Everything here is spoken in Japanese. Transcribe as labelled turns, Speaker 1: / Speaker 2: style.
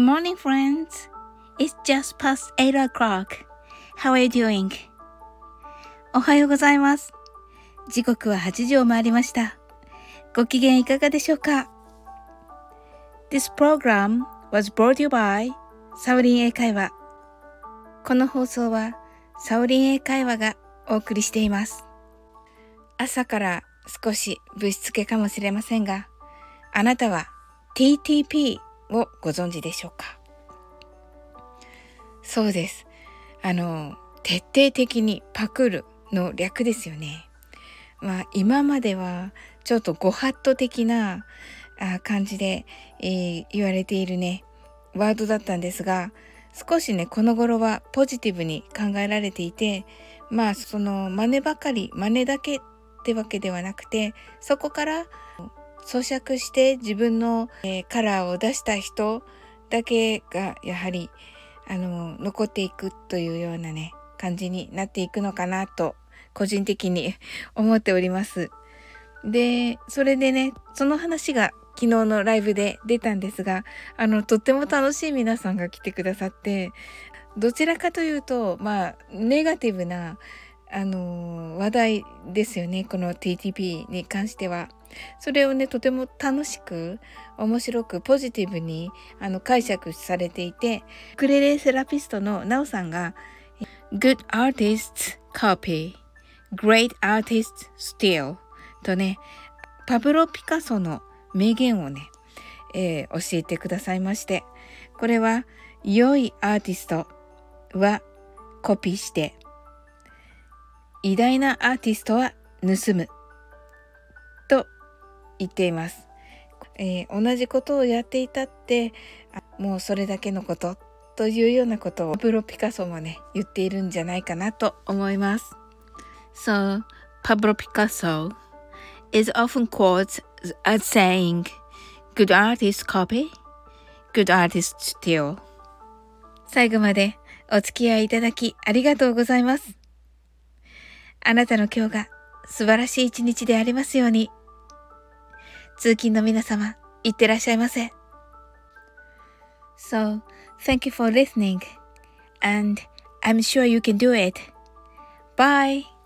Speaker 1: Good morning, friends. It's just past 8 o'clock. How are you doing? おはようございます。時刻は8時を回りました。ご機嫌いかがでしょうか ?This program was brought to you by サウリン英会話。この放送はサウリン英会話がお送りしています。朝から少しぶしつけかもしれませんが、あなたは TTP をご存知でしょうか？そうです。あの、徹底的にパクるの略ですよね。まあ今まではちょっとご法度的な感じで、えー、言われているね、ワードだったんですが、少しね、この頃はポジティブに考えられていて、まあその真似ばかり、真似だけってわけではなくて、そこから咀嚼して自分の、えー、カラーを出した人だけがやはりあの残っていくというようなね感じになっていくのかなと個人的に 思っております。で、それでね、その話が昨日のライブで出たんですが、あの、とっても楽しい皆さんが来てくださって、どちらかというと、まあ、ネガティブな、あの話題ですよね。この TTP に関しては。それをね、とても楽しく、面白く、ポジティブにあの解釈されていて、クレレセラピストのナオさんが、Good artists copy, great artists steal とね、パブロ・ピカソの名言をね、えー、教えてくださいまして、これは、良いアーティストはコピーして、偉大なアーティストは盗むと言っています。えー、同じことをやっていたってもうそれだけのことというようなことをプロピカソもね言っているんじゃないかなと思います。So, Pablo Picasso is often quoted as saying, Good artists copy, good artists steal. 最後までお付き合いいただきありがとうございます。あなたの今日が素晴らしい一日でありますように。通勤の皆様、いってらっしゃいませ。So, thank you for listening, and I'm sure you can do it. Bye!